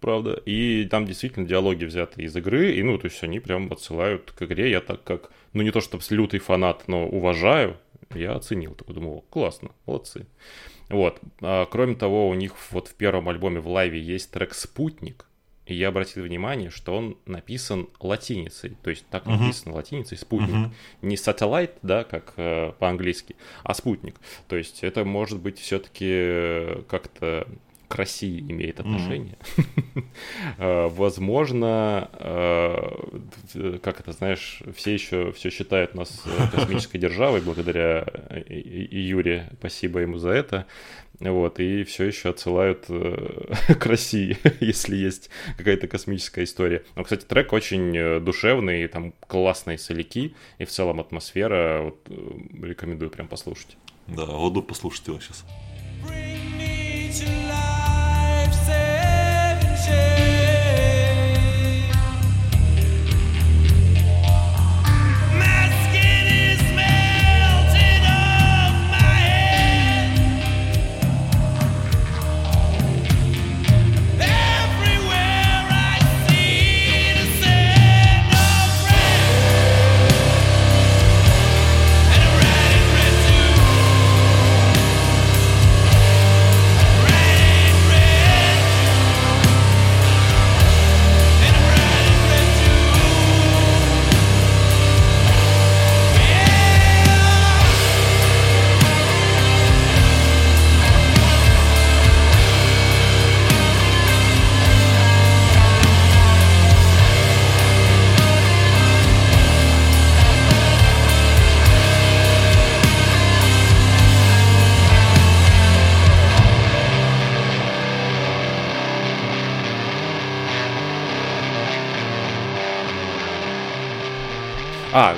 правда. И там действительно диалоги взяты из игры, и ну, то есть они прям отсылают к игре. Я так как, ну не то чтобы лютый фанат, но уважаю, я оценил. Такой думал, классно, молодцы. Вот. А, кроме того, у них вот в первом альбоме в лайве есть трек «Спутник», и я обратил внимание, что он написан латиницей, то есть так uh-huh. написано латиницей спутник, uh-huh. не satellite, да, как э, по-английски, а спутник. То есть это может быть все-таки э, как-то к России имеет отношение. Mm-hmm. Возможно, э, как это, знаешь, все еще все считают нас э, космической державой благодаря Юре, спасибо ему за это. Вот, и все еще отсылают э, к России, если есть какая-то космическая история. Но, кстати, трек очень душевный, там классные соляки, и в целом атмосфера, вот, рекомендую прям послушать. Да, воду послушать его сейчас. Bring me to life.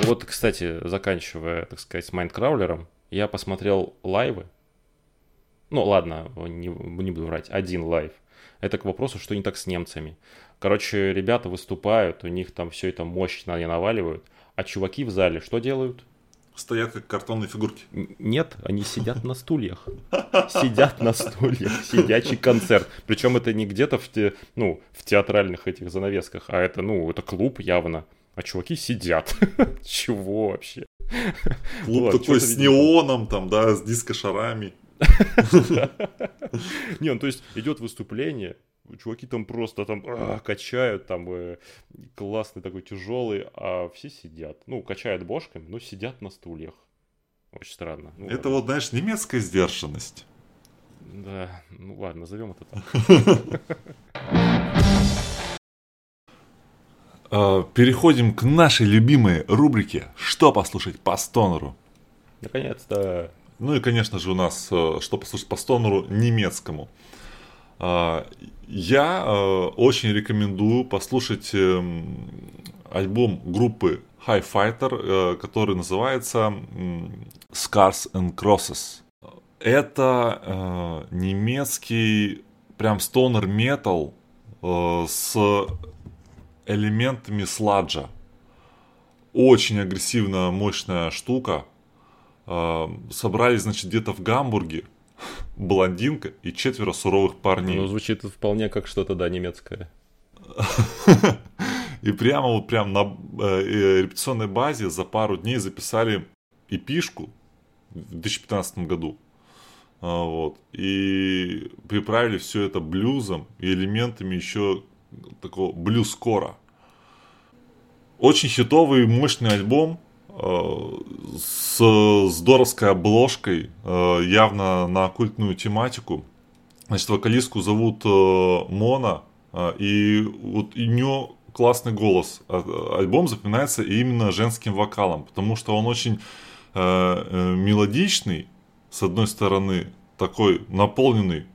Вот, кстати, заканчивая, так сказать, с Mindcrawler ом, я посмотрел лайвы. Ну, ладно, не, не буду врать, один live. Это к вопросу, что не так с немцами. Короче, ребята выступают, у них там все это мощно они наваливают, а чуваки в зале что делают? Стоят как картонные фигурки. Нет, они сидят на стульях. Сидят на стульях. Сидячий концерт. Причем это не где-то в, те, ну, в театральных этих занавесках, а это, ну, это клуб явно а чуваки сидят. Чего вообще? Клуб такой с неоном там, да, с дискошарами. Не, ну то есть идет выступление, чуваки там просто там а, качают, там э, классный такой тяжелый, а все сидят. Ну, качают бошками, но сидят на стульях. Очень странно. Ну, это ладно. вот, знаешь, немецкая сдержанность. Да, ну ладно, назовем это так. Э, переходим к нашей любимой рубрике «Что послушать по стонеру?». Наконец-то. Ну и, конечно же, у нас э, «Что послушать по стонеру?» немецкому. Э, я очень рекомендую послушать эм, альбом группы High Fighter, который называется Scars and Crosses. Это немецкий прям стонер метал с элементами сладжа. очень агрессивная, мощная штука. Э, собрались, значит, где-то в Гамбурге блондинка и четверо суровых парней. Ну, звучит вполне как что-то, да, немецкое. И прямо вот прям на э, репетиционной базе за пару дней записали эпишку в 2015 году. А, вот. И приправили все это блюзом и элементами еще такого блюз-кора. Очень хитовый, мощный альбом э, с здоровской обложкой, э, явно на оккультную тематику. Значит, вокалистку зовут э, Мона, и вот у нее классный голос. Альбом запоминается именно женским вокалом, потому что он очень мелодичный, с одной стороны, такой наполненный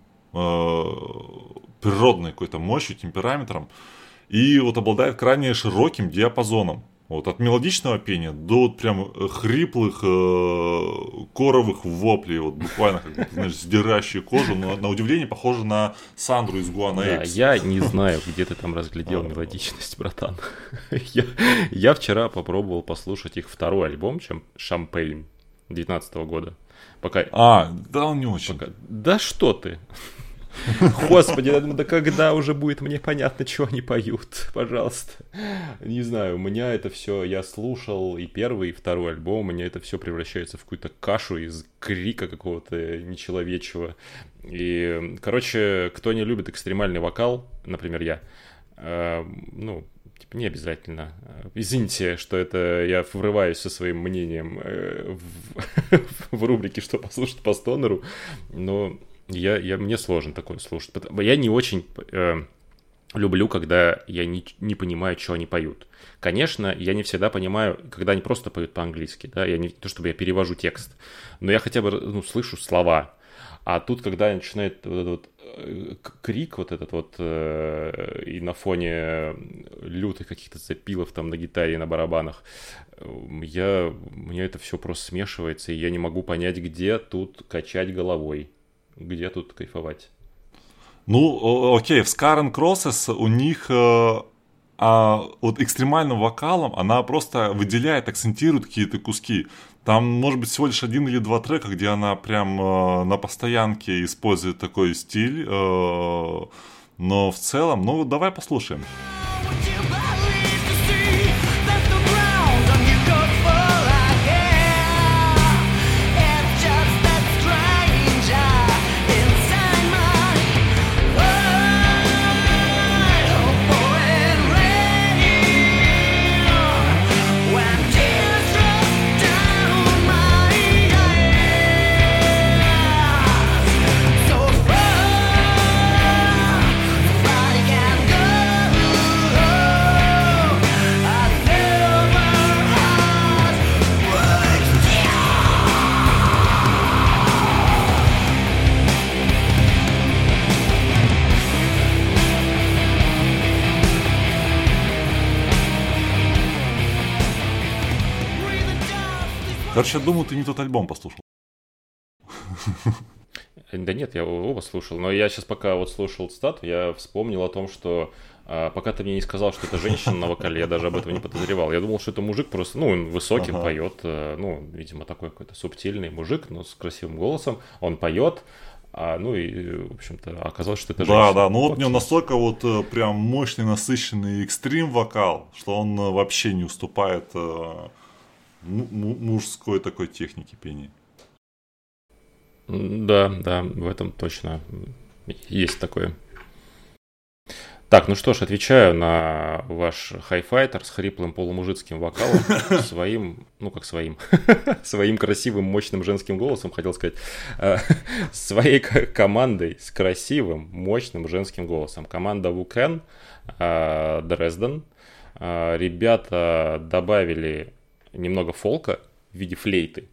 природной какой-то мощью, темпераметром, и вот обладает крайне широким диапазоном. Вот, от мелодичного пения до вот прям хриплых э, коровых воплей, вот буквально, как знаешь, сдирающие кожу, но на удивление похоже на Сандру из Гуана Да, я не знаю, где ты там разглядел а. мелодичность, братан. я, я вчера попробовал послушать их второй альбом, чем Шампейн 19 года. Пока... А, да он не очень. Пока... Да что ты? Господи, да когда уже будет мне понятно, что они поют, пожалуйста. Не знаю, у меня это все, я слушал и первый, и второй альбом, у меня это все превращается в какую-то кашу из крика какого-то нечеловечего. И, короче, кто не любит экстремальный вокал, например, я, э, ну, типа, не обязательно. Извините, что это я врываюсь со своим мнением э, в, в рубрике «Что послушать по стонеру», но я, я, мне сложно такое слушать. Я не очень э, люблю, когда я не, не понимаю, что они поют. Конечно, я не всегда понимаю, когда они просто поют по-английски, да, я не то чтобы я перевожу текст, но я хотя бы ну, слышу слова. А тут, когда начинает вот этот вот э, крик вот этот вот э, и на фоне лютых каких-то запилов там на гитаре и на барабанах, я, мне это все просто смешивается, и я не могу понять, где тут качать головой где тут кайфовать? Ну, окей, в Scar and Crosses у них э, а вот экстремальным вокалом она просто выделяет, акцентирует какие-то куски. Там, может быть, всего лишь один или два трека, где она прям э, на постоянке использует такой стиль. Э, но в целом, ну, давай послушаем. Короче, я думаю, ты не тот альбом послушал. Да нет, я оба слушал. Но я сейчас пока вот слушал стат, я вспомнил о том, что а, пока ты мне не сказал, что это женщина на вокале, я даже об этом не подозревал. Я думал, что это мужик просто, ну, он высоким ага. поет, э, ну, видимо, такой какой-то субтильный мужик, но с красивым голосом. Он поет, а, ну и, в общем-то, оказалось, что это женщина. Да, да, ну вот у него настолько вот э, прям мощный, насыщенный экстрим вокал, что он э, вообще не уступает мужской такой техники пения. Да, да, в этом точно есть такое. Так, ну что ж, отвечаю на ваш хайфайтер с хриплым полумужицким вокалом, своим, ну как своим, своим красивым, мощным женским голосом, хотел сказать, э, своей командой с красивым, мощным женским голосом. Команда Вукен, э, Дрезден. Э, ребята добавили немного фолка в виде флейты.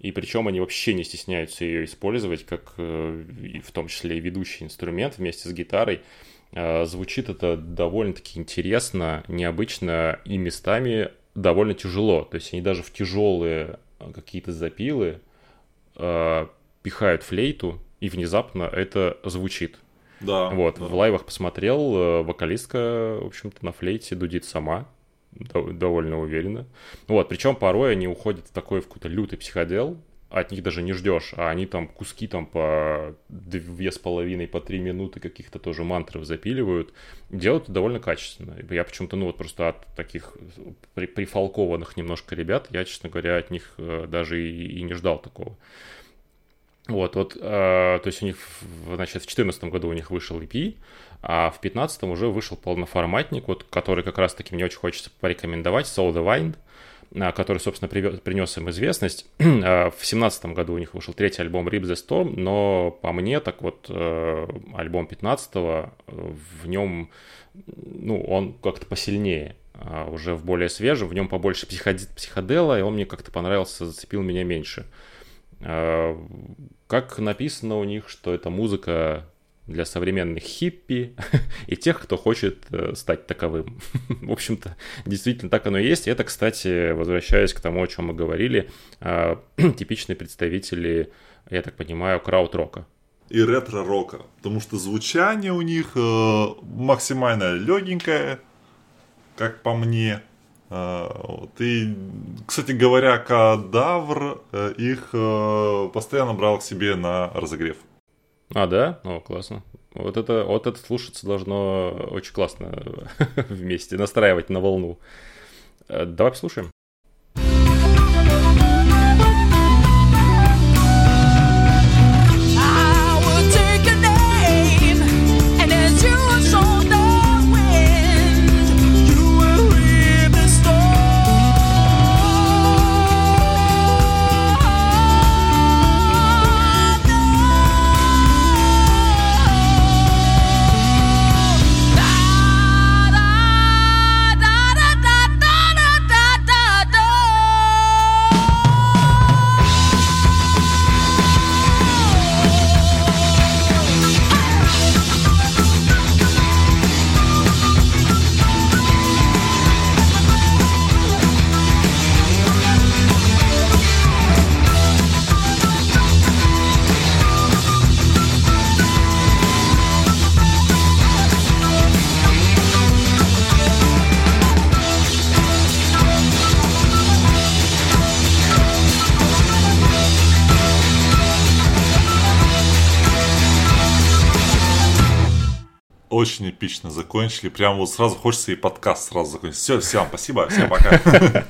И причем они вообще не стесняются ее использовать, как э, в том числе и ведущий инструмент вместе с гитарой. Э, звучит это довольно-таки интересно, необычно и местами довольно тяжело. То есть они даже в тяжелые э, какие-то запилы пихают флейту, и внезапно это звучит. Да. Вот, да. в лайвах посмотрел, вокалистка, в общем-то, на флейте дудит сама, довольно уверенно. Вот, причем порой они уходят в такой в какой-то лютый психодел, от них даже не ждешь, а они там куски там по две с половиной, по три минуты каких-то тоже мантров запиливают, делают это довольно качественно. Я почему-то, ну вот просто от таких при, прифалкованных немножко ребят, я, честно говоря, от них э, даже и, и не ждал такого. Вот, вот, э, то есть у них, значит, в 2014 году у них вышел EP, а в 2015 уже вышел полноформатник, вот, который как раз-таки мне очень хочется порекомендовать, Soul the Wind, а, который, собственно, принес им известность. А, в семнадцатом году у них вышел третий альбом Rip the Storm, но по мне, так вот, э, альбом 15-го, в нем, ну, он как-то посильнее, а, уже в более свежем, в нем побольше психодела, и он мне как-то понравился, зацепил меня меньше. Как написано у них, что это музыка для современных хиппи и тех, кто хочет э, стать таковым. В общем-то, действительно так оно и есть. Это, кстати, возвращаясь к тому, о чем мы говорили, а, типичные представители, я так понимаю, крауд-рока. И ретро-рока, потому что звучание у них э, максимально легенькое, как по мне. Э, вот. И, кстати говоря, кадавр их постоянно брал к себе на разогрев. А, да? О, классно. Вот это, вот это слушаться должно очень классно вместе, настраивать на волну. Э, давай послушаем. Очень эпично закончили. Прям вот сразу хочется и подкаст сразу закончить. Все, всем спасибо, всем пока.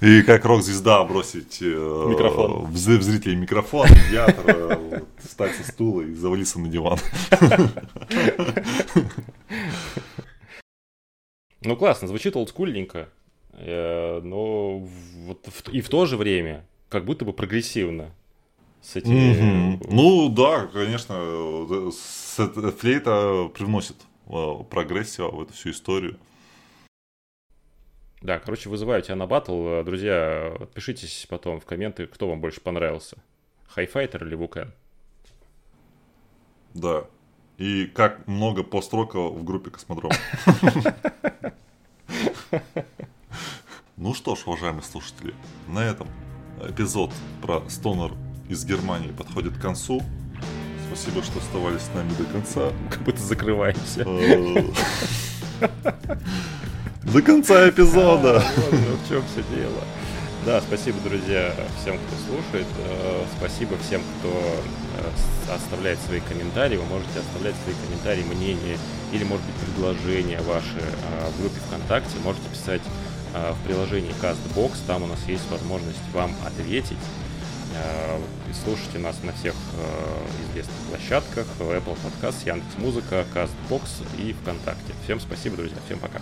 И как рок-звезда бросить э, микрофон. в зрителей микрофон, медиатор, э, встать со стула и завалиться на диван. Ну классно, звучит олдскульненько, э, но вот и в то же время как будто бы прогрессивно с этими... Mm-hmm. Ну да, конечно, флейта привносит э, прогрессию в эту всю историю. Да, короче, вызываю тебя на батл. Друзья, отпишитесь потом в комменты, кто вам больше понравился. Хайфайтер или Вукен? Да. И как много построка в группе Космодром. Ну что ж, уважаемые слушатели, на этом эпизод про Стонер из Германии подходит к концу. Спасибо, что оставались с нами до конца. Как будто закрываемся. До конца эпизода. В чем все дело. Да, спасибо, друзья, всем, кто слушает. Э, спасибо всем, кто э, оставляет свои комментарии. Вы можете оставлять свои комментарии, мнения или, может быть, предложения ваши э, в группе ВКонтакте. Можете писать в приложении CastBox. Там у нас есть возможность вам ответить. Э, слушайте нас на всех э, известных площадках. Apple Podcast, Яндекс.Музыка, CastBox и ВКонтакте. Всем спасибо, друзья. Всем пока.